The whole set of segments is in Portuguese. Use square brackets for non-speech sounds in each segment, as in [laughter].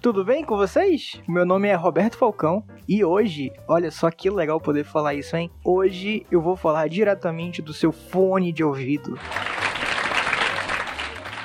Tudo bem com vocês? Meu nome é Roberto Falcão e hoje, olha só que legal poder falar isso, hein? Hoje eu vou falar diretamente do seu fone de ouvido.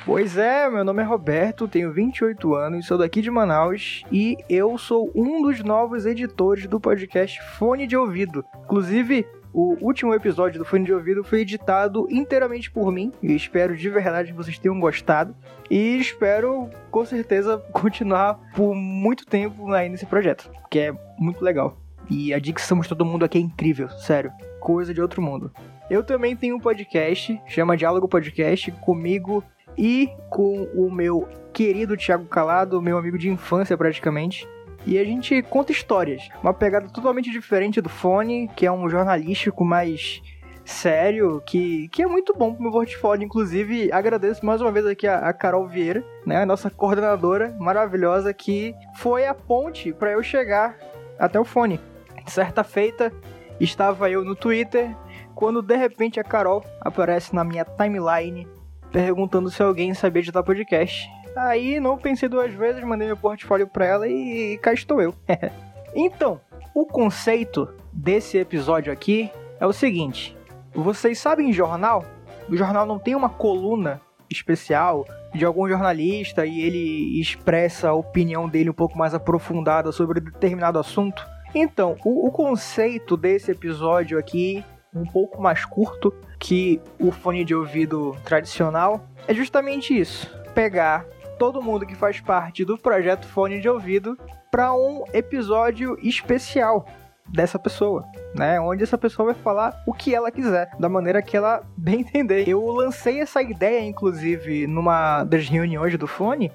Pois é, meu nome é Roberto, tenho 28 anos, sou daqui de Manaus e eu sou um dos novos editores do podcast Fone de Ouvido. Inclusive, o último episódio do Fone de Ouvido foi editado inteiramente por mim e espero de verdade que vocês tenham gostado. E espero, com certeza, [laughs] continuar por muito tempo aí nesse projeto, que é muito legal. E a dicção de todo mundo aqui é incrível, sério. Coisa de outro mundo. Eu também tenho um podcast, chama Diálogo Podcast, comigo e com o meu querido Thiago Calado, meu amigo de infância praticamente. E a gente conta histórias. Uma pegada totalmente diferente do Fone, que é um jornalístico mais sério, que, que é muito bom pro meu portfólio. Inclusive, agradeço mais uma vez aqui a, a Carol Vieira, né, a nossa coordenadora maravilhosa, que foi a ponte para eu chegar até o Fone. Certa feita, estava eu no Twitter, quando de repente a Carol aparece na minha timeline perguntando se alguém sabia editar podcast. Aí não pensei duas vezes, mandei meu portfólio pra ela e cá estou eu. [laughs] então, o conceito desse episódio aqui é o seguinte: vocês sabem jornal? O jornal não tem uma coluna especial de algum jornalista e ele expressa a opinião dele um pouco mais aprofundada sobre determinado assunto. Então, o, o conceito desse episódio aqui, um pouco mais curto que o fone de ouvido tradicional, é justamente isso: pegar todo mundo que faz parte do projeto Fone de Ouvido para um episódio especial dessa pessoa, né? Onde essa pessoa vai falar o que ela quiser, da maneira que ela [laughs] bem entender. Eu lancei essa ideia, inclusive, numa das reuniões do Fone,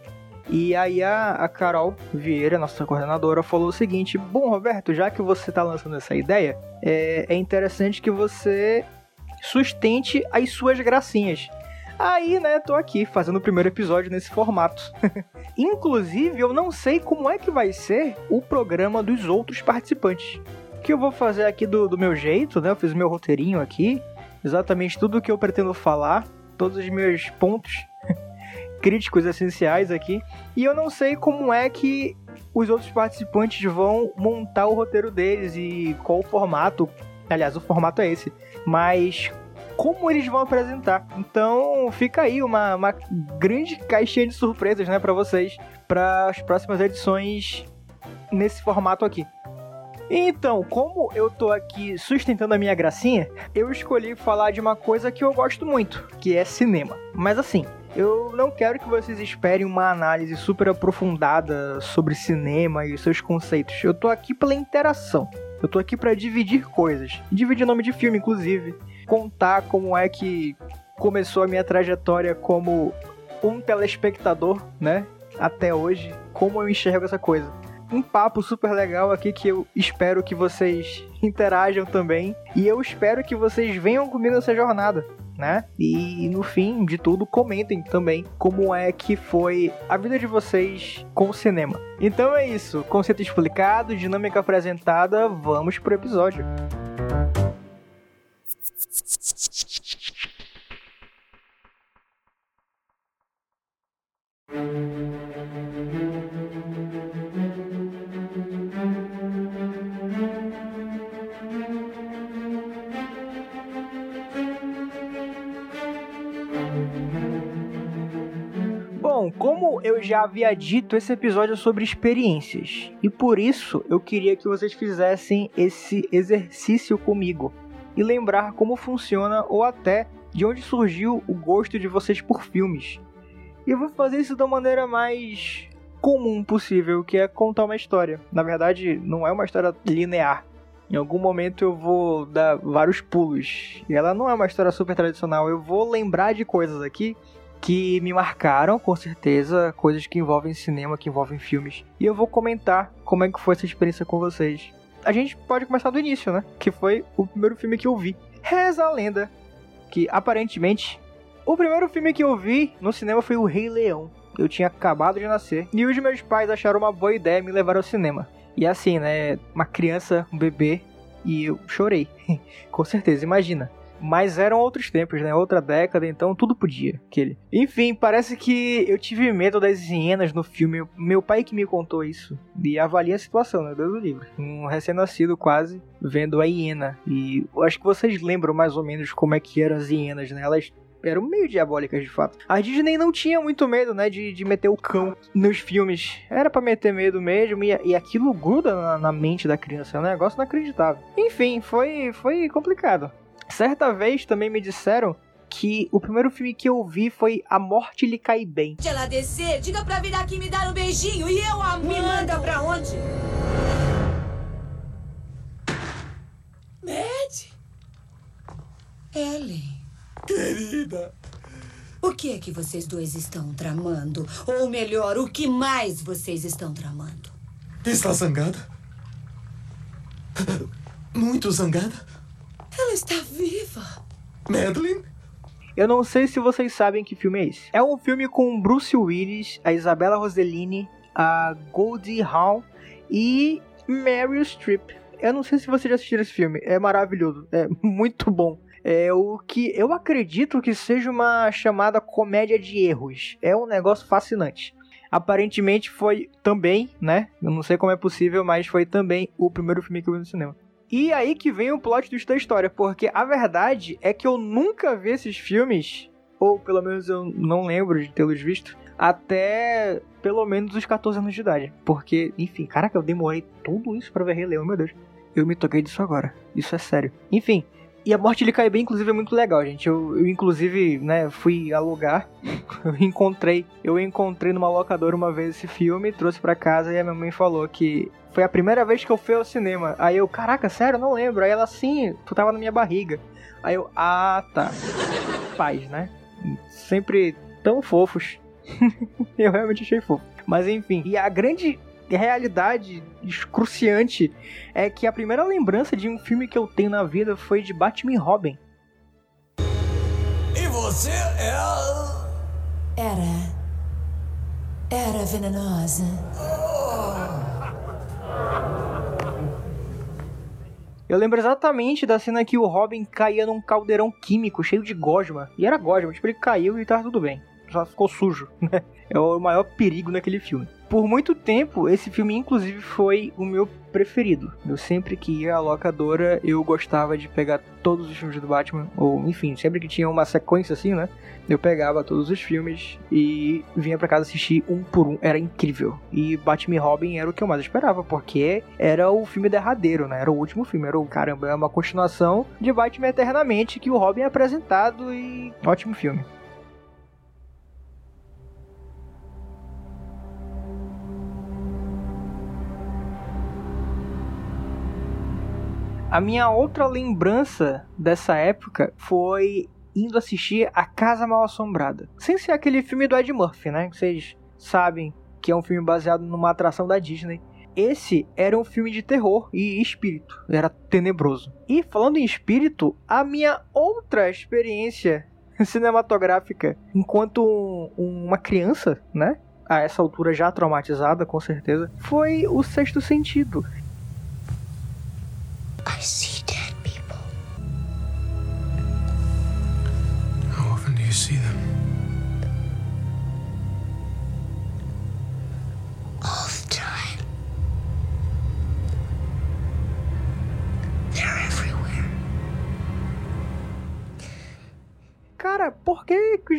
e aí a, a, Carol Vieira, nossa coordenadora, falou o seguinte: Bom, Roberto, já que você está lançando essa ideia, é, é interessante que você sustente as suas gracinhas. Aí, né, tô aqui fazendo o primeiro episódio nesse formato. [laughs] Inclusive, eu não sei como é que vai ser o programa dos outros participantes. O que eu vou fazer aqui do, do meu jeito, né? Eu fiz meu roteirinho aqui, exatamente tudo o que eu pretendo falar, todos os meus pontos [laughs] críticos essenciais aqui. E eu não sei como é que os outros participantes vão montar o roteiro deles e qual o formato. Aliás, o formato é esse. Mas como eles vão apresentar. Então fica aí uma, uma grande caixinha de surpresas, né, para vocês, para as próximas edições nesse formato aqui. Então, como eu tô aqui sustentando a minha gracinha, eu escolhi falar de uma coisa que eu gosto muito, que é cinema. Mas assim, eu não quero que vocês esperem uma análise super aprofundada sobre cinema e seus conceitos. Eu tô aqui pela interação. Eu tô aqui para dividir coisas. Dividir nome de filme, inclusive contar como é que começou a minha trajetória como um telespectador, né? Até hoje, como eu enxergo essa coisa. Um papo super legal aqui que eu espero que vocês interajam também. E eu espero que vocês venham comigo nessa jornada, né? E no fim de tudo, comentem também como é que foi a vida de vocês com o cinema. Então é isso, conceito explicado, dinâmica apresentada, vamos pro episódio. Bom, como eu já havia dito, esse episódio é sobre experiências. E por isso eu queria que vocês fizessem esse exercício comigo e lembrar como funciona ou até de onde surgiu o gosto de vocês por filmes. E eu vou fazer isso da maneira mais comum possível, que é contar uma história. Na verdade, não é uma história linear. Em algum momento eu vou dar vários pulos. E ela não é uma história super tradicional. Eu vou lembrar de coisas aqui que me marcaram, com certeza, coisas que envolvem cinema, que envolvem filmes. E eu vou comentar como é que foi essa experiência com vocês a gente pode começar do início, né? Que foi o primeiro filme que eu vi. Reza a lenda que aparentemente o primeiro filme que eu vi no cinema foi O Rei Leão. Eu tinha acabado de nascer e os meus pais acharam uma boa ideia me levar ao cinema. E assim, né? Uma criança, um bebê, e eu chorei. [laughs] Com certeza, imagina. Mas eram outros tempos, né? Outra década, então tudo podia. Aquele. Enfim, parece que eu tive medo das hienas no filme. Meu pai que me contou isso. E avalia a situação, né? Deus do livro. Um recém-nascido quase vendo a hiena. E eu acho que vocês lembram mais ou menos como é que eram as hienas, né? Elas eram meio diabólicas de fato. A Disney não tinha muito medo, né, de, de meter o cão nos filmes. Era para meter medo mesmo e, e aquilo gruda na, na, mente da criança. É um negócio inacreditável. Enfim, foi, foi complicado. Certa vez também me disseram que o primeiro filme que eu vi foi A Morte Lhe Cai Bem. Se ela descer, diga pra vir aqui me dar um beijinho e eu a Me manda pra onde? Mad? Ellen. Querida. O que é que vocês dois estão tramando? Ou melhor, o que mais vocês estão tramando? Está zangada? Muito zangada? Ela está viva. Madeline? Eu não sei se vocês sabem que filme é esse. É um filme com Bruce Willis, a Isabella Rossellini, a Goldie Hawn e Meryl Streep. Eu não sei se vocês já assistiram esse filme. É maravilhoso. É [laughs] muito bom. É o que eu acredito que seja uma chamada comédia de erros. É um negócio fascinante. Aparentemente foi também, né? Eu não sei como é possível, mas foi também o primeiro filme que eu vi no cinema. E aí que vem o plot twist da história, porque a verdade é que eu nunca vi esses filmes, ou pelo menos eu não lembro de tê-los visto, até pelo menos os 14 anos de idade. Porque, enfim, caraca, eu demorei tudo isso para ver Rei Leão, meu Deus. Eu me toquei disso agora. Isso é sério. Enfim, e a morte de cai bem, inclusive, é muito legal, gente. Eu, eu inclusive, né, fui alugar. [laughs] eu encontrei. Eu encontrei numa locadora uma vez esse filme, trouxe para casa e a minha mãe falou que foi a primeira vez que eu fui ao cinema. Aí eu, caraca, sério, não lembro. Aí ela, sim, tu tava na minha barriga. Aí eu, ah, tá. Pais, né? Sempre tão fofos. [laughs] eu realmente achei fofo. Mas enfim, e a grande realidade excruciante é que a primeira lembrança de um filme que eu tenho na vida foi de Batman e Robin. E você é Era. Era venenosa. Eu lembro exatamente da cena que o Robin caía num caldeirão químico cheio de gosma. E era gosma, tipo, ele caiu e tava tudo bem. Só ficou sujo, [laughs] né? É o maior perigo naquele filme. Por muito tempo, esse filme, inclusive, foi o meu preferido. Eu sempre que ia à locadora, eu gostava de pegar todos os filmes do Batman, ou enfim, sempre que tinha uma sequência assim, né? Eu pegava todos os filmes e vinha para casa assistir um por um. Era incrível. E Batman e Robin era o que eu mais esperava, porque era o filme derradeiro, né? Era o último filme. Era o caramba, é uma continuação de Batman Eternamente que o Robin é apresentado e ótimo filme. A minha outra lembrança dessa época foi indo assistir A Casa Mal Assombrada. Sem ser aquele filme do Ed Murphy, né? Vocês sabem que é um filme baseado numa atração da Disney. Esse era um filme de terror e espírito, era tenebroso. E falando em espírito, a minha outra experiência [laughs] cinematográfica enquanto um, uma criança, né? A essa altura já traumatizada, com certeza, foi o Sexto Sentido. I see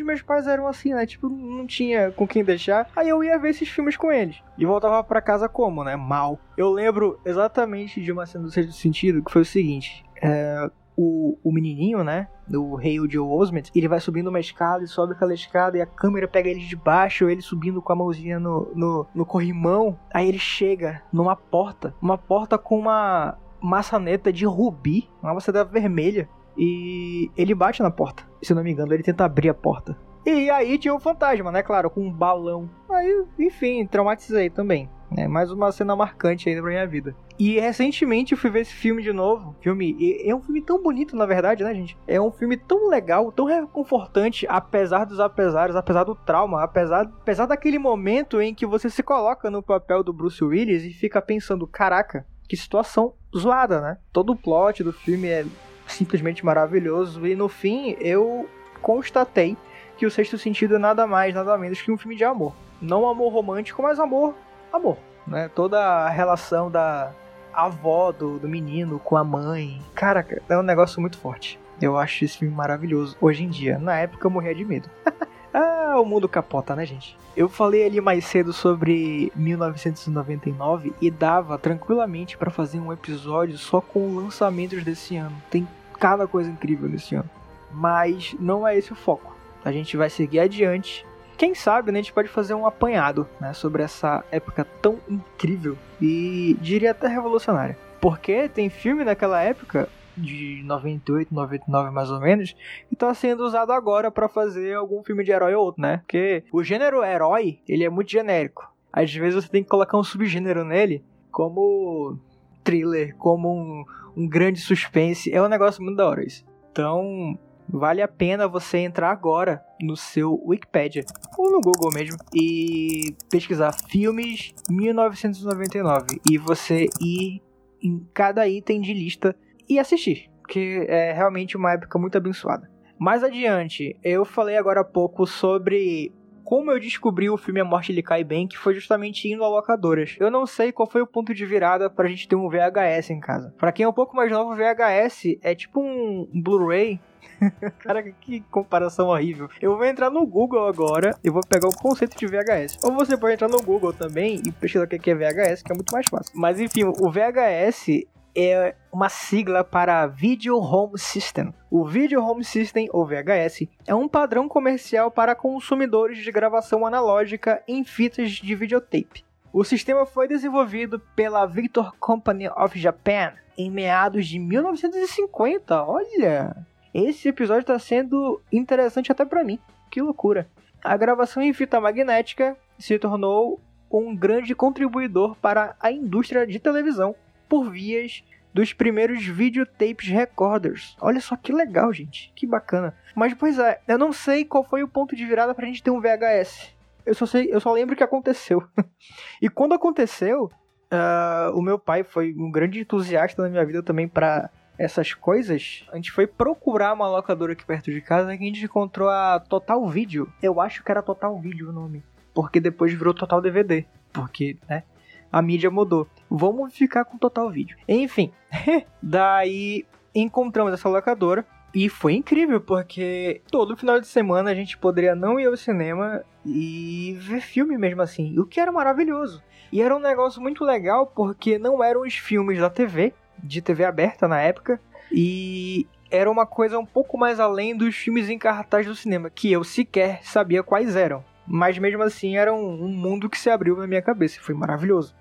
meus pais eram assim, né? Tipo, não tinha com quem deixar. Aí eu ia ver esses filmes com eles. E voltava para casa como, né? Mal. Eu lembro exatamente de uma cena do sexto sentido que foi o seguinte. É, o, o menininho, né? O rei Joe Osment, ele vai subindo uma escada e sobe aquela escada e a câmera pega ele de baixo, ele subindo com a mãozinha no, no, no corrimão. Aí ele chega numa porta, uma porta com uma maçaneta de rubi, uma maçaneta vermelha. E ele bate na porta. Se não me engano, ele tenta abrir a porta. E aí tinha o fantasma, né? Claro, com um balão. Aí, enfim, traumatizei também. É mais uma cena marcante ainda pra minha vida. E recentemente eu fui ver esse filme de novo. Filme. É um filme tão bonito, na verdade, né, gente? É um filme tão legal, tão reconfortante, apesar dos apesares, apesar do trauma, apesar, apesar daquele momento em que você se coloca no papel do Bruce Willis e fica pensando: caraca, que situação zoada, né? Todo o plot do filme é simplesmente maravilhoso. E no fim, eu constatei que o Sexto Sentido é nada mais, nada menos que um filme de amor. Não amor romântico, mas amor, amor. Né? Toda a relação da avó do, do menino com a mãe. Cara, é um negócio muito forte. Eu acho esse filme maravilhoso hoje em dia. Na época eu morria de medo. [laughs] ah, o mundo capota, né, gente? Eu falei ali mais cedo sobre 1999 e dava tranquilamente para fazer um episódio só com lançamentos desse ano. Tem cada coisa incrível nesse ano. Mas não é esse o foco. A gente vai seguir adiante. Quem sabe né, a gente pode fazer um apanhado né, sobre essa época tão incrível e diria até revolucionária. Porque tem filme naquela época de 98, 99 mais ou menos, e tá sendo usado agora para fazer algum filme de herói ou outro, né? Porque o gênero herói, ele é muito genérico. Às vezes você tem que colocar um subgênero nele, como thriller, como um, um grande suspense. É um negócio muito da hora isso. Então, vale a pena você entrar agora no seu Wikipedia ou no Google mesmo e pesquisar filmes 1999 e você ir em cada item de lista e assistir, que é realmente uma época muito abençoada. Mais adiante, eu falei agora há pouco sobre como eu descobri o filme A Morte Lhe Cai Bem, que foi justamente indo a locadoras. Eu não sei qual foi o ponto de virada pra gente ter um VHS em casa. Pra quem é um pouco mais novo, VHS é tipo um Blu-ray [laughs] Cara, que comparação horrível. Eu vou entrar no Google agora e vou pegar o conceito de VHS. Ou você pode entrar no Google também e pesquisar o que é VHS, que é muito mais fácil. Mas enfim, o VHS é uma sigla para Video Home System. O Video Home System, ou VHS, é um padrão comercial para consumidores de gravação analógica em fitas de videotape. O sistema foi desenvolvido pela Victor Company of Japan em meados de 1950. Olha, esse episódio está sendo interessante até para mim. Que loucura! A gravação em fita magnética se tornou um grande contribuidor para a indústria de televisão por vias dos primeiros videotapes recorders. Olha só que legal, gente. Que bacana. Mas pois é, eu não sei qual foi o ponto de virada pra gente ter um VHS. Eu só sei, eu só lembro que aconteceu. [laughs] e quando aconteceu, uh, o meu pai foi um grande entusiasta na minha vida também para essas coisas. A gente foi procurar uma locadora aqui perto de casa e a gente encontrou a Total Video. Eu acho que era Total Video o nome. Porque depois virou Total DVD. Porque, né? A mídia mudou. Vamos ficar com total vídeo. Enfim, [laughs] daí encontramos essa locadora e foi incrível porque todo final de semana a gente poderia não ir ao cinema e ver filme mesmo assim, o que era maravilhoso. E era um negócio muito legal porque não eram os filmes da TV, de TV aberta na época, e era uma coisa um pouco mais além dos filmes em cartaz do cinema, que eu sequer sabia quais eram. Mas mesmo assim era um, um mundo que se abriu na minha cabeça, foi maravilhoso.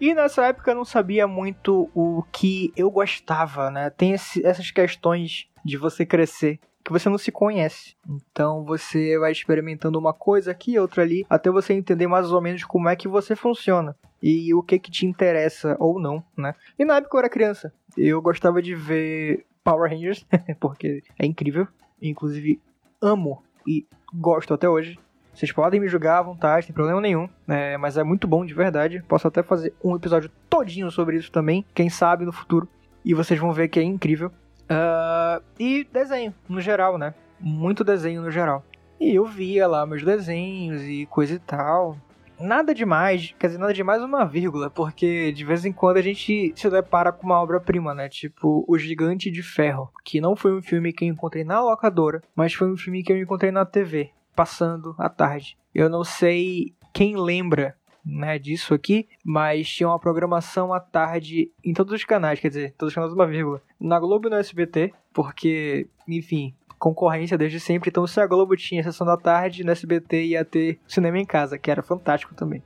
E nessa época eu não sabia muito o que eu gostava, né? Tem esse, essas questões de você crescer que você não se conhece. Então você vai experimentando uma coisa aqui, outra ali, até você entender mais ou menos como é que você funciona e o que que te interessa ou não, né? E na época eu era criança, eu gostava de ver Power Rangers, [laughs] porque é incrível, inclusive amo e gosto até hoje. Vocês podem me julgar à vontade, sem problema nenhum, né? mas é muito bom de verdade. Posso até fazer um episódio todinho sobre isso também, quem sabe no futuro. E vocês vão ver que é incrível. Uh, e desenho, no geral, né? Muito desenho no geral. E eu via lá meus desenhos e coisa e tal. Nada demais, quer dizer, nada demais uma vírgula, porque de vez em quando a gente se depara com uma obra-prima, né? Tipo O Gigante de Ferro, que não foi um filme que eu encontrei na locadora, mas foi um filme que eu encontrei na TV passando à tarde. Eu não sei quem lembra né, disso aqui, mas tinha uma programação à tarde em todos os canais, quer dizer, todos os canais uma vírgula. Na Globo e no SBT, porque, enfim, concorrência desde sempre. Então, se a Globo tinha sessão da tarde, no SBT ia ter cinema em casa, que era fantástico também.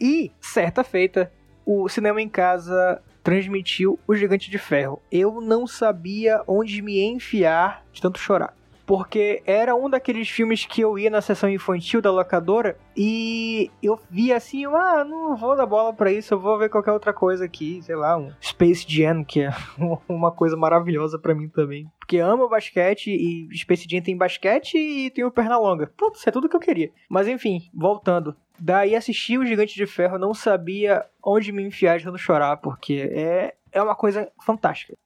E, certa feita, o cinema em casa transmitiu O Gigante de Ferro. Eu não sabia onde me enfiar de tanto chorar porque era um daqueles filmes que eu ia na sessão infantil da locadora e eu via assim, ah, não vou dar bola para isso, eu vou ver qualquer outra coisa aqui, sei lá, um Space Jam, que é [laughs] uma coisa maravilhosa para mim também. Porque amo basquete e Space Jam tem basquete e tem o Pernalonga. Putz, é tudo que eu queria. Mas enfim, voltando. Daí assisti o Gigante de Ferro, não sabia onde me enfiar de não chorar, porque é, é uma coisa fantástica.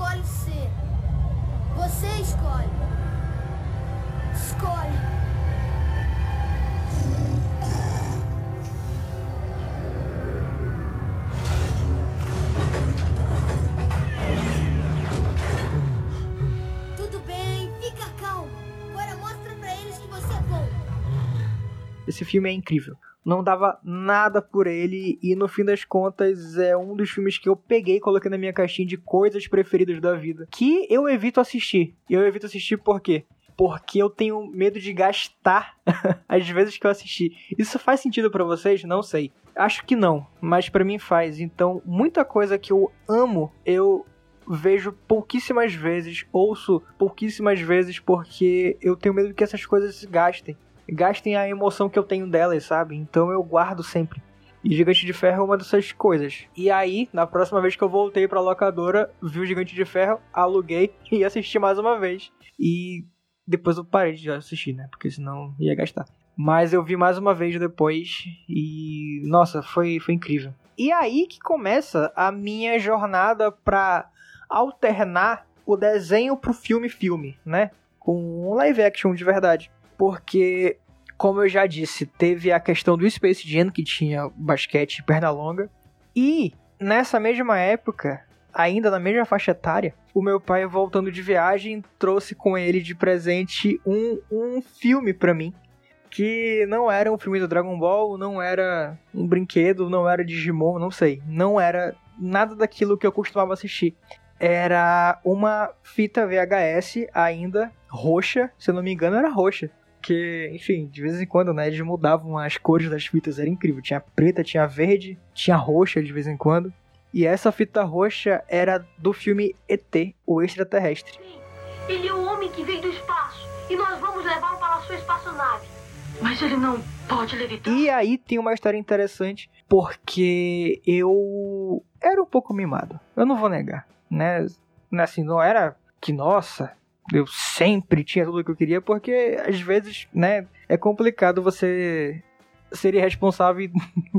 Escolhe ser. Você escolhe. Escolhe. Esse filme é incrível. Não dava nada por ele e no fim das contas é um dos filmes que eu peguei e coloquei na minha caixinha de coisas preferidas da vida. Que eu evito assistir. E eu evito assistir por quê? Porque eu tenho medo de gastar [laughs] as vezes que eu assisti. Isso faz sentido pra vocês? Não sei. Acho que não, mas pra mim faz. Então, muita coisa que eu amo, eu vejo pouquíssimas vezes, ouço pouquíssimas vezes porque eu tenho medo que essas coisas se gastem gastem a emoção que eu tenho delas, sabe? Então eu guardo sempre. E Gigante de Ferro é uma dessas coisas. E aí, na próxima vez que eu voltei pra locadora, vi o Gigante de Ferro, aluguei [laughs] e assisti mais uma vez. E depois eu parei de assistir, né? Porque senão ia gastar. Mas eu vi mais uma vez depois e. Nossa, foi, foi incrível. E aí que começa a minha jornada pra alternar o desenho pro filme-filme, né? Com um live action de verdade porque, como eu já disse, teve a questão do Space Jam, que tinha basquete e perna longa, e nessa mesma época, ainda na mesma faixa etária, o meu pai, voltando de viagem, trouxe com ele de presente um, um filme para mim, que não era um filme do Dragon Ball, não era um brinquedo, não era Digimon, não sei, não era nada daquilo que eu costumava assistir. Era uma fita VHS ainda roxa, se eu não me engano era roxa, que, enfim, de vez em quando, né, eles mudavam as cores das fitas, era incrível. Tinha preta, tinha verde, tinha roxa de vez em quando. E essa fita roxa era do filme ET, o extraterrestre. Ele é o homem que veio do espaço e nós vamos levá-lo para a sua espaçonave. Mas ele não pode levitar. E aí tem uma história interessante, porque eu era um pouco mimado. Eu não vou negar, né? Assim, não era que, nossa, eu sempre tinha tudo o que eu queria, porque às vezes, né, é complicado você ser irresponsável e,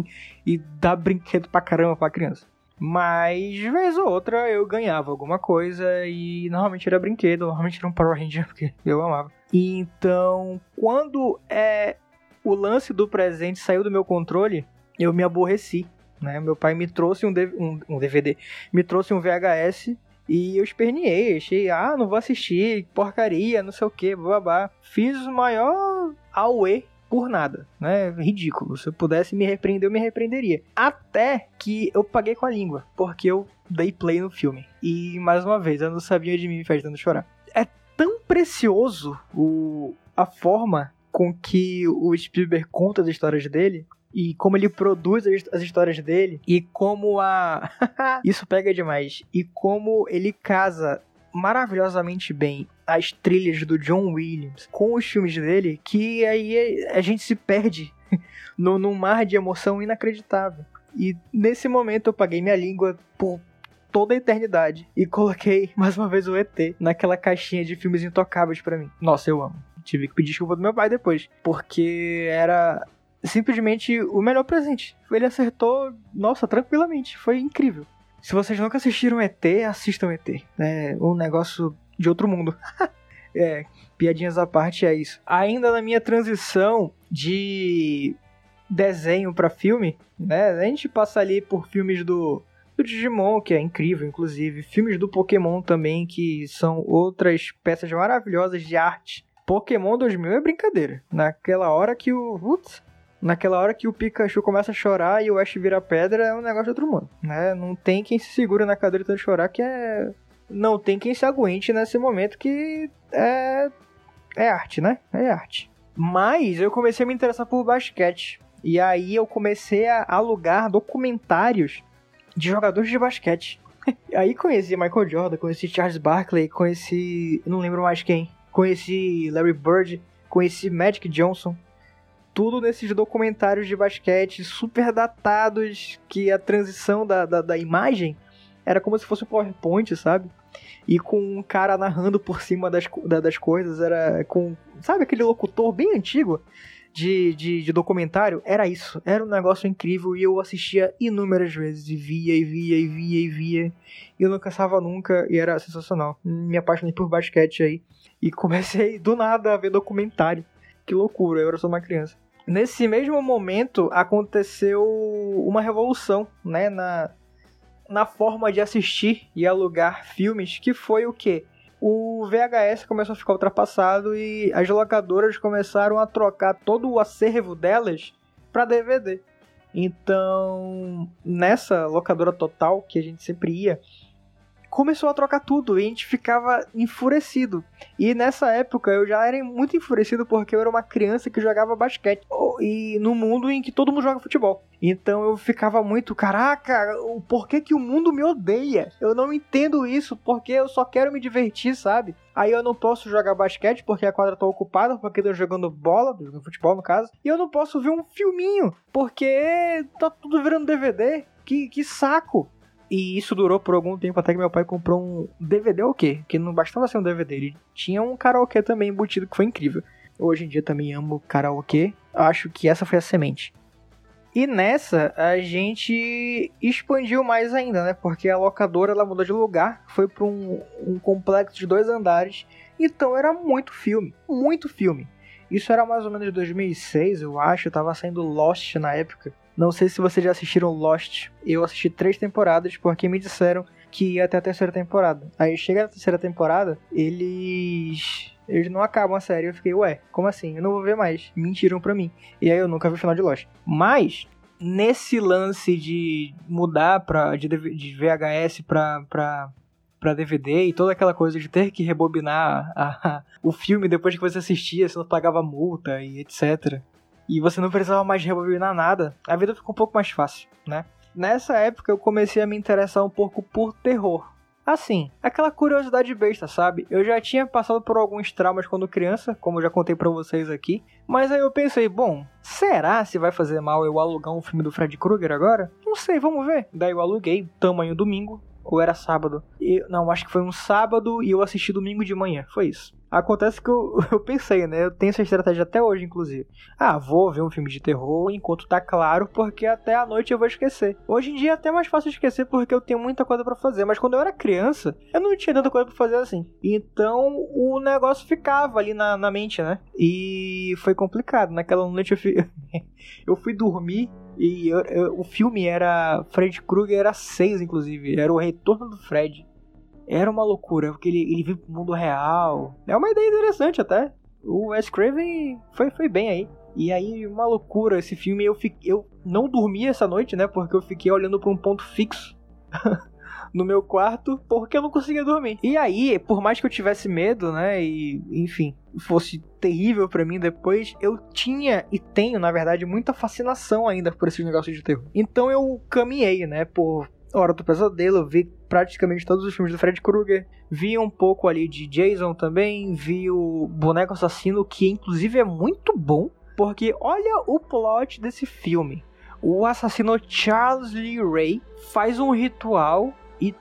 [laughs] e dar brinquedo pra caramba pra criança. Mas, vez ou outra, eu ganhava alguma coisa e normalmente era brinquedo, normalmente era um Power Ranger, [laughs] porque eu amava. E então, quando é o lance do presente saiu do meu controle, eu me aborreci. Né? Meu pai me trouxe um, um, um DVD, me trouxe um VHS e eu esperneei, achei, ah, não vou assistir, porcaria, não sei o que, babá. Fiz o maior auê por nada, né? Ridículo. Se eu pudesse me repreender, eu me repreenderia. Até que eu paguei com a língua, porque eu dei play no filme. E, mais uma vez, eu não sabia de mim me faz tanto chorar. É tão precioso o, a forma com que o Spielberg conta as histórias dele e como ele produz as histórias dele e como a [laughs] isso pega demais e como ele casa maravilhosamente bem as trilhas do John Williams com os filmes dele que aí a gente se perde [laughs] no, num mar de emoção inacreditável e nesse momento eu paguei minha língua por toda a eternidade e coloquei [laughs] mais uma vez o ET naquela caixinha de filmes intocáveis para mim. Nossa, eu amo. Tive que pedir desculpa do meu pai depois, porque era simplesmente o melhor presente. Ele acertou, nossa, tranquilamente. Foi incrível. Se vocês nunca assistiram ET, assistam ET. É um negócio de outro mundo. [laughs] é, piadinhas à parte é isso. Ainda na minha transição de desenho para filme, né? A gente passa ali por filmes do, do Digimon, que é incrível, inclusive. Filmes do Pokémon também, que são outras peças maravilhosas de arte. Pokémon 2000 é brincadeira. Naquela hora que o. naquela hora que o Pikachu começa a chorar e o Ash vira pedra, é um negócio de outro mundo, né? Não tem quem se segura na cadeira de chorar que é... Não tem quem se aguente nesse momento que é... É arte, né? É arte. Mas eu comecei a me interessar por basquete. E aí eu comecei a alugar documentários de jogadores de basquete. [laughs] aí conheci Michael Jordan, conheci Charles Barkley, conheci... não lembro mais quem. Conheci Larry Bird, conheci Magic Johnson tudo nesses documentários de basquete super datados, que a transição da, da, da imagem era como se fosse um PowerPoint, sabe? E com um cara narrando por cima das, das coisas, era com. Sabe aquele locutor bem antigo? de, de, de documentário, era isso. Era um negócio incrível e eu assistia inúmeras vezes. E via, e via, e via, e via. E eu não cansava nunca e era sensacional. Me apaixonei por basquete aí. E comecei do nada a ver documentário. Que loucura, eu era só uma criança. Nesse mesmo momento aconteceu uma revolução, né, na, na forma de assistir e alugar filmes, que foi o que? O VHS começou a ficar ultrapassado e as locadoras começaram a trocar todo o acervo delas para DVD. Então, nessa locadora total que a gente sempre ia, começou a trocar tudo e a gente ficava enfurecido. E nessa época eu já era muito enfurecido porque eu era uma criança que jogava basquete e no mundo em que todo mundo joga futebol. Então eu ficava muito, caraca, por que, que o mundo me odeia? Eu não entendo isso, porque eu só quero me divertir, sabe? Aí eu não posso jogar basquete porque a quadra tá ocupada, porque eu tô jogando bola, jogando futebol no caso. E eu não posso ver um filminho, porque tá tudo virando DVD. Que, que saco! E isso durou por algum tempo até que meu pai comprou um DVD o quê? Que não bastava ser um DVD, ele tinha um karaokê também embutido que foi incrível. Hoje em dia também amo karaokê. Acho que essa foi a semente. E nessa a gente expandiu mais ainda, né? Porque a locadora ela mudou de lugar, foi para um, um complexo de dois andares. Então era muito filme, muito filme. Isso era mais ou menos 2006, eu acho. Tava saindo Lost na época. Não sei se vocês já assistiram Lost. Eu assisti três temporadas porque me disseram que ia até a terceira temporada. Aí chega na terceira temporada, eles. Eles não acabam a série. Eu fiquei, ué, como assim? Eu não vou ver mais. Mentiram pra mim. E aí eu nunca vi o final de Lost. Mas, nesse lance de mudar pra, de, de VHS pra, pra, pra DVD e toda aquela coisa de ter que rebobinar a, a, o filme depois que você assistia, você não pagava multa e etc e você não precisava mais rebobinar nada, a vida ficou um pouco mais fácil, né? Nessa época eu comecei a me interessar um pouco por terror. Assim, aquela curiosidade besta, sabe? Eu já tinha passado por alguns traumas quando criança, como eu já contei para vocês aqui, mas aí eu pensei, bom, será se vai fazer mal eu alugar um filme do Fred Krueger agora? Não sei, vamos ver. Daí eu aluguei, tamanho domingo, ou era sábado? E, não, acho que foi um sábado e eu assisti domingo de manhã, foi isso. Acontece que eu, [laughs] eu pensei, né? Eu tenho essa estratégia até hoje, inclusive. Ah, vou ver um filme de terror enquanto tá claro, porque até a noite eu vou esquecer. Hoje em dia é até mais fácil esquecer porque eu tenho muita coisa para fazer. Mas quando eu era criança, eu não tinha tanta coisa pra fazer assim. Então o negócio ficava ali na, na mente, né? E foi complicado. Naquela noite eu fui, [laughs] eu fui dormir e eu, eu, o filme era. Fred Krueger era 6, inclusive. Era o retorno do Fred. Era uma loucura, porque ele, ele vive pro mundo real. É uma ideia interessante até. O Wes Craven foi, foi bem aí. E aí, uma loucura esse filme. Eu, fiquei, eu não dormi essa noite, né? Porque eu fiquei olhando para um ponto fixo [laughs] no meu quarto, porque eu não conseguia dormir. E aí, por mais que eu tivesse medo, né? E, enfim, fosse terrível para mim depois, eu tinha e tenho, na verdade, muita fascinação ainda por esse negócio de terror. Então eu caminhei, né? Por Hora do Pesadelo, vi praticamente todos os filmes do Fred Krueger, vi um pouco ali de Jason também, vi o Boneco Assassino, que inclusive é muito bom, porque olha o plot desse filme. O assassino Charles Lee Ray faz um ritual e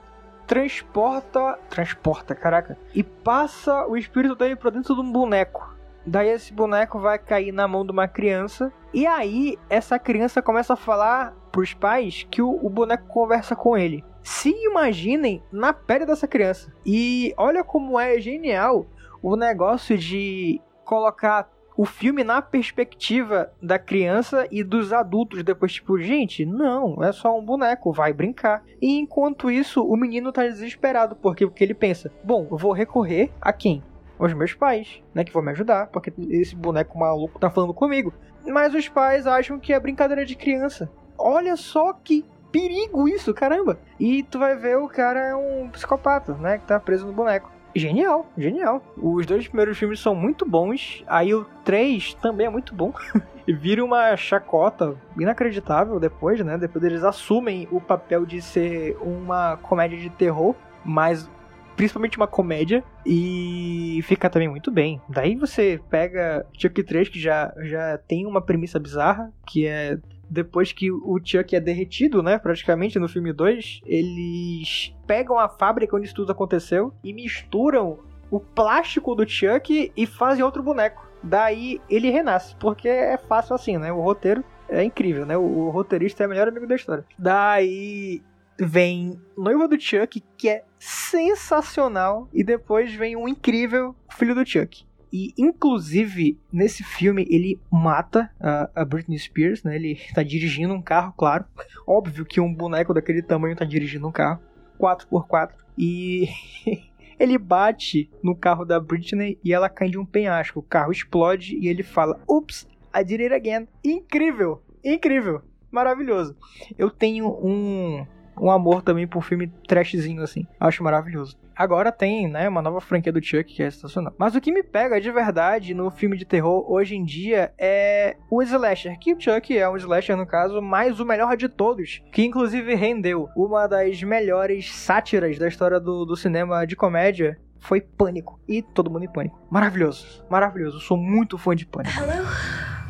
transporta, transporta, caraca, e passa o espírito dele para dentro de um boneco. Daí esse boneco vai cair na mão de uma criança. E aí essa criança começa a falar pros pais que o, o boneco conversa com ele. Se imaginem na pele dessa criança. E olha como é genial o negócio de colocar o filme na perspectiva da criança e dos adultos depois, tipo, gente, não, é só um boneco, vai brincar. E enquanto isso, o menino tá desesperado, porque, porque ele pensa, bom, eu vou recorrer a quem? os meus pais, né, que vão me ajudar, porque esse boneco maluco tá falando comigo. Mas os pais acham que é brincadeira de criança. Olha só que perigo isso, caramba. E tu vai ver o cara é um psicopata, né, que tá preso no boneco. Genial, genial. Os dois primeiros filmes são muito bons. Aí o 3 também é muito bom. [laughs] Vira uma chacota inacreditável depois, né? Depois eles assumem o papel de ser uma comédia de terror, mas principalmente uma comédia, e fica também muito bem. Daí você pega Chuck 3, que já, já tem uma premissa bizarra, que é depois que o Chuck é derretido, né, praticamente no filme 2, eles pegam a fábrica onde isso tudo aconteceu e misturam o plástico do Chuck e fazem outro boneco. Daí ele renasce, porque é fácil assim, né? O roteiro é incrível, né? O, o roteirista é o melhor amigo da história. Daí vem Noiva do Chuck, que é sensacional, e depois vem um incrível Filho do Chuck. E, inclusive, nesse filme, ele mata a, a, Britney Spears, né? Ele [laughs] tá dirigindo um carro, claro. Óbvio que um boneco daquele tamanho tá dirigindo um carro. 4x4. E [laughs] ele bate no carro da Britney e ela cai de um penhasco. O carro explode e ele fala: Ups, I did it again. Incrível! Incrível! Maravilhoso. Eu tenho um um amor também por filme trashzinho, assim. Acho maravilhoso. Agora tem, né, uma nova franquia do Chuck que é sensacional. Mas o que me pega de verdade no filme de terror hoje em dia é o slasher, que o Chuck é um slasher no caso, mas o melhor de todos, que inclusive rendeu uma das melhores sátiras da história do, do cinema de comédia, foi Pânico. E todo mundo em Pânico. Maravilhoso, maravilhoso. Eu sou muito fã de Pânico. Hello?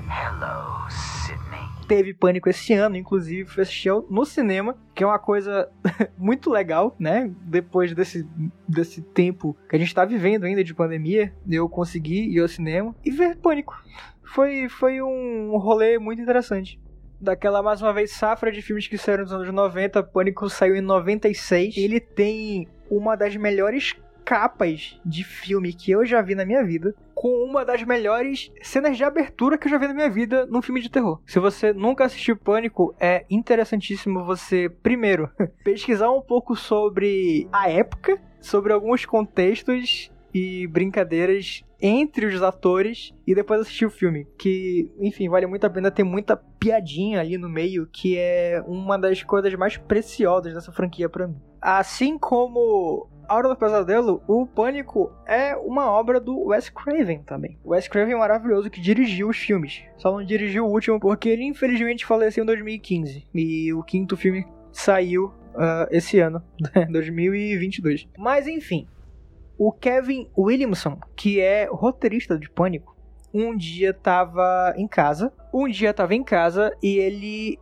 Hello, teve Pânico esse ano, inclusive, foi assistir no cinema, que é uma coisa [laughs] muito legal, né? Depois desse, desse tempo que a gente tá vivendo ainda de pandemia, eu consegui ir ao cinema e ver Pânico. Foi, foi um rolê muito interessante. Daquela, mais uma vez, safra de filmes que saíram nos anos 90, Pânico saiu em 96. Ele tem uma das melhores capas de filme que eu já vi na minha vida, com uma das melhores cenas de abertura que eu já vi na minha vida num filme de terror. Se você nunca assistiu Pânico, é interessantíssimo você, primeiro, [laughs] pesquisar um pouco sobre a época, sobre alguns contextos e brincadeiras entre os atores e depois assistir o filme. Que, enfim, vale muito a pena ter muita piadinha ali no meio, que é uma das coisas mais preciosas dessa franquia para mim. Assim como Hora do Pesadelo, o Pânico é uma obra do Wes Craven também. O Wes Craven é maravilhoso que dirigiu os filmes. Só não dirigiu o último porque ele infelizmente faleceu em 2015. E o quinto filme saiu uh, esse ano, [laughs] 2022. Mas enfim, o Kevin Williamson, que é roteirista de Pânico, um dia tava em casa. Um dia tava em casa e ele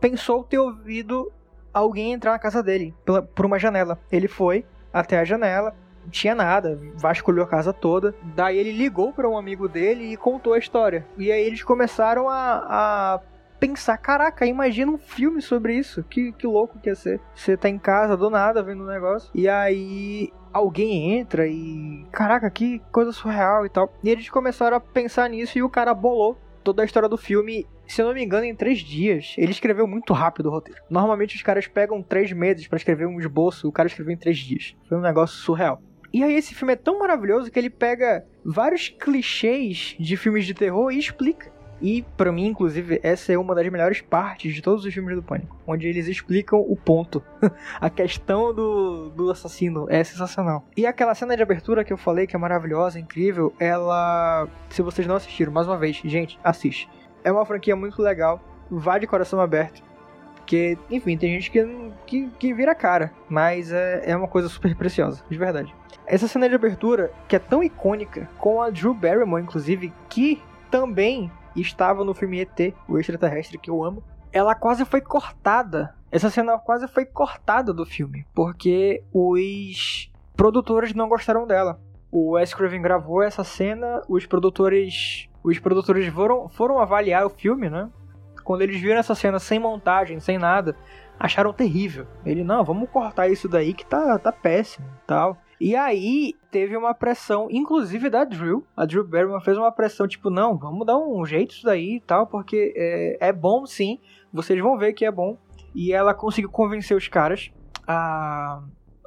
pensou ter ouvido alguém entrar na casa dele pela, por uma janela. Ele foi, até a janela. Não tinha nada, vasculhou a casa toda. Daí ele ligou para um amigo dele e contou a história. E aí eles começaram a, a pensar: caraca, imagina um filme sobre isso. Que, que louco que ia ser. Você tá em casa do nada vendo um negócio. E aí alguém entra e. Caraca, que coisa surreal e tal. E eles começaram a pensar nisso e o cara bolou toda a história do filme, se eu não me engano, em três dias. Ele escreveu muito rápido o roteiro. Normalmente os caras pegam três meses para escrever um esboço, o cara escreveu em três dias. Foi um negócio surreal. E aí esse filme é tão maravilhoso que ele pega vários clichês de filmes de terror e explica. E para mim, inclusive, essa é uma das melhores partes de todos os filmes do Pânico, onde eles explicam o ponto. [laughs] a questão do, do assassino é sensacional. E aquela cena de abertura que eu falei que é maravilhosa, incrível, ela, se vocês não assistiram, mais uma vez, gente, assiste. É uma franquia muito legal, vai de coração aberto. Porque, enfim, tem gente que, que, que vira cara, mas é, é uma coisa super preciosa, de verdade. Essa cena de abertura, que é tão icônica, com a Drew Barrymore, inclusive, que também estava no filme ET, o extraterrestre que eu amo. Ela quase foi cortada. Essa cena quase foi cortada do filme, porque os produtores não gostaram dela. O Wes Craven gravou essa cena, os produtores, os produtores foram, foram avaliar o filme, né? Quando eles viram essa cena sem montagem, sem nada, acharam terrível. Ele, não, vamos cortar isso daí que tá, tá péssimo tal. E aí teve uma pressão, inclusive da Drew. A Drew Barrymore fez uma pressão, tipo, não, vamos dar um jeito isso daí e tal, porque é, é bom sim, vocês vão ver que é bom. E ela conseguiu convencer os caras a,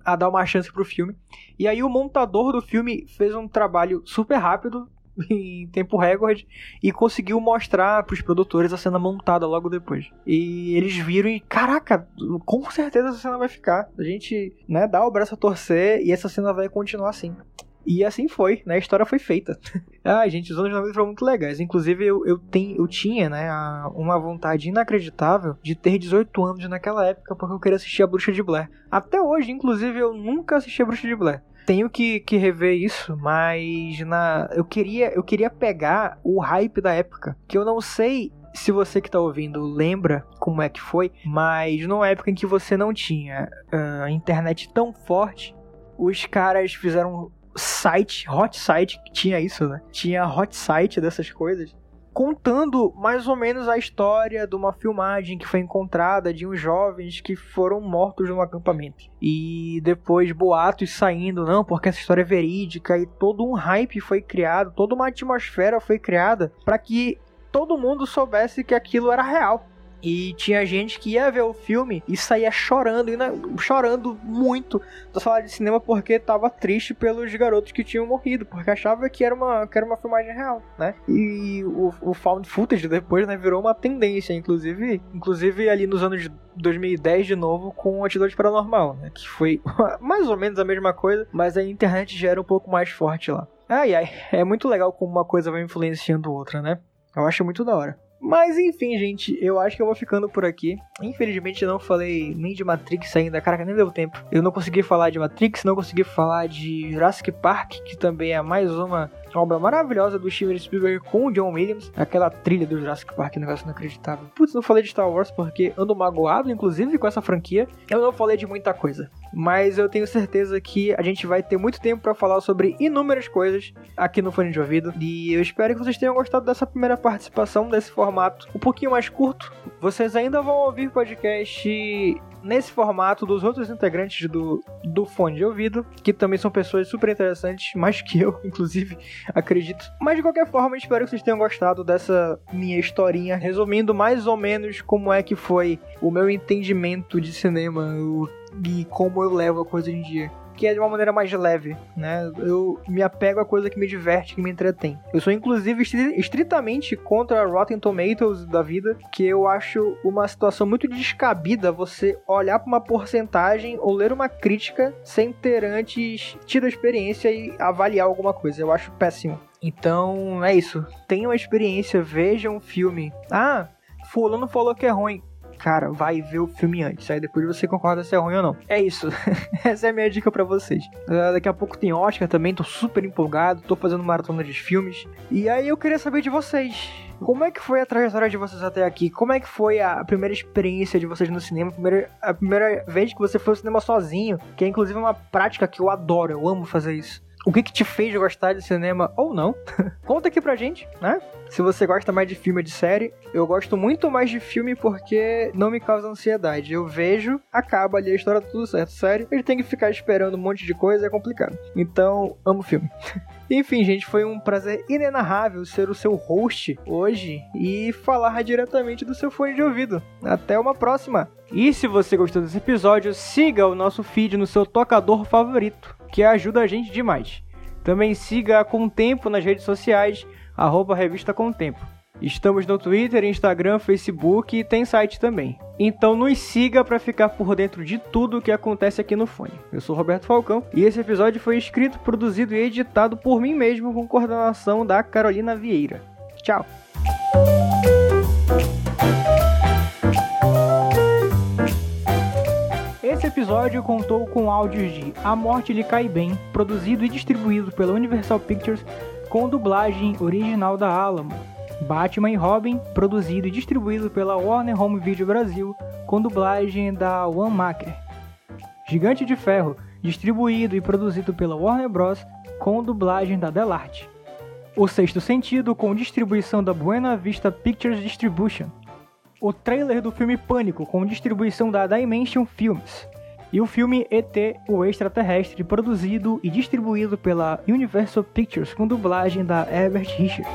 a dar uma chance pro filme. E aí o montador do filme fez um trabalho super rápido, [laughs] em tempo recorde e conseguiu mostrar para os produtores a cena montada logo depois. E eles viram e, caraca, com certeza essa cena vai ficar. A gente, né, dá o braço a torcer e essa cena vai continuar assim. E assim foi, né? A história foi feita. [laughs] ah, gente, os anos 90 foram muito legais. Inclusive, eu, eu, tenho, eu tinha, né, uma vontade inacreditável de ter 18 anos naquela época, porque eu queria assistir a Bruxa de Blair. Até hoje, inclusive, eu nunca assisti a Bruxa de Blair tenho que, que rever isso, mas na eu queria eu queria pegar o hype da época, que eu não sei se você que está ouvindo lembra como é que foi, mas numa época em que você não tinha uh, internet tão forte, os caras fizeram site, hot site, que tinha isso, né? Tinha hot site dessas coisas contando mais ou menos a história de uma filmagem que foi encontrada de uns jovens que foram mortos num acampamento. E depois boatos saindo, não, porque essa história é verídica e todo um hype foi criado, toda uma atmosfera foi criada para que todo mundo soubesse que aquilo era real. E tinha gente que ia ver o filme e saía chorando, chorando muito da sala de cinema porque tava triste pelos garotos que tinham morrido, porque achava que era uma, que era uma filmagem real, né? E o, o found footage depois, né, virou uma tendência, inclusive, inclusive ali nos anos 2010 de novo com o Atitude Paranormal, né? Que foi [laughs] mais ou menos a mesma coisa, mas a internet já era um pouco mais forte lá. Ai ai, é muito legal como uma coisa vai influenciando outra, né? Eu acho muito da hora. Mas enfim, gente, eu acho que eu vou ficando por aqui. Infelizmente eu não falei nem de Matrix ainda, cara, nem deu tempo. Eu não consegui falar de Matrix, não consegui falar de Jurassic Park, que também é mais uma obra maravilhosa do Steven Spielberg com o John Williams, aquela trilha do Jurassic Park, negócio inacreditável. Putz, não falei de Star Wars porque ando magoado, inclusive, com essa franquia. Eu não falei de muita coisa, mas eu tenho certeza que a gente vai ter muito tempo para falar sobre inúmeras coisas aqui no Fone de Ouvido. E eu espero que vocês tenham gostado dessa primeira participação, desse formato um pouquinho mais curto. Vocês ainda vão ouvir podcast nesse formato dos outros integrantes do, do fone de ouvido, que também são pessoas super interessantes, mais que eu, [laughs] inclusive, acredito. Mas de qualquer forma, espero que vocês tenham gostado dessa minha historinha, resumindo mais ou menos como é que foi o meu entendimento de cinema o, e como eu levo a coisa em dia que é de uma maneira mais leve, né? Eu me apego a coisa que me diverte, que me entretém. Eu sou inclusive estritamente contra Rotten Tomatoes da vida, que eu acho uma situação muito descabida você olhar para uma porcentagem ou ler uma crítica sem ter antes tido a experiência e avaliar alguma coisa. Eu acho péssimo. Então, é isso. Tenha uma experiência, veja um filme. Ah, fulano falou que é ruim cara, vai ver o filme antes. Aí depois você concorda se é ruim ou não. É isso. [laughs] Essa é a minha dica para vocês. Uh, daqui a pouco tem Oscar também, tô super empolgado, tô fazendo maratona de filmes. E aí eu queria saber de vocês. Como é que foi a trajetória de vocês até aqui? Como é que foi a primeira experiência de vocês no cinema? A primeira, a primeira vez que você foi ao cinema sozinho, que é inclusive uma prática que eu adoro, eu amo fazer isso o que, que te fez gostar de cinema ou não. [laughs] Conta aqui pra gente, né? Se você gosta mais de filme ou de série, eu gosto muito mais de filme porque não me causa ansiedade. Eu vejo, acaba ali a história, tudo certo. Série, eu tenho que ficar esperando um monte de coisa, é complicado. Então, amo filme. [laughs] Enfim, gente, foi um prazer inenarrável ser o seu host hoje e falar diretamente do seu fone de ouvido. Até uma próxima! E se você gostou desse episódio, siga o nosso feed no seu tocador favorito que ajuda a gente demais. Também siga a Contempo nas redes sociais, arroba Revista Contempo. Estamos no Twitter, Instagram, Facebook e tem site também. Então nos siga para ficar por dentro de tudo o que acontece aqui no Fone. Eu sou Roberto Falcão e esse episódio foi escrito, produzido e editado por mim mesmo com coordenação da Carolina Vieira. Tchau! Esse episódio contou com áudios de A Morte Lhe Cai Bem, produzido e distribuído pela Universal Pictures, com dublagem original da Alamo. Batman e Robin, produzido e distribuído pela Warner Home Video Brasil, com dublagem da One Maker. Gigante de Ferro, distribuído e produzido pela Warner Bros., com dublagem da Delarte. O Sexto Sentido, com distribuição da Buena Vista Pictures Distribution o trailer do filme Pânico, com distribuição da Dimension Films, e o filme ET, o Extraterrestre, produzido e distribuído pela Universal Pictures, com dublagem da Herbert Richards.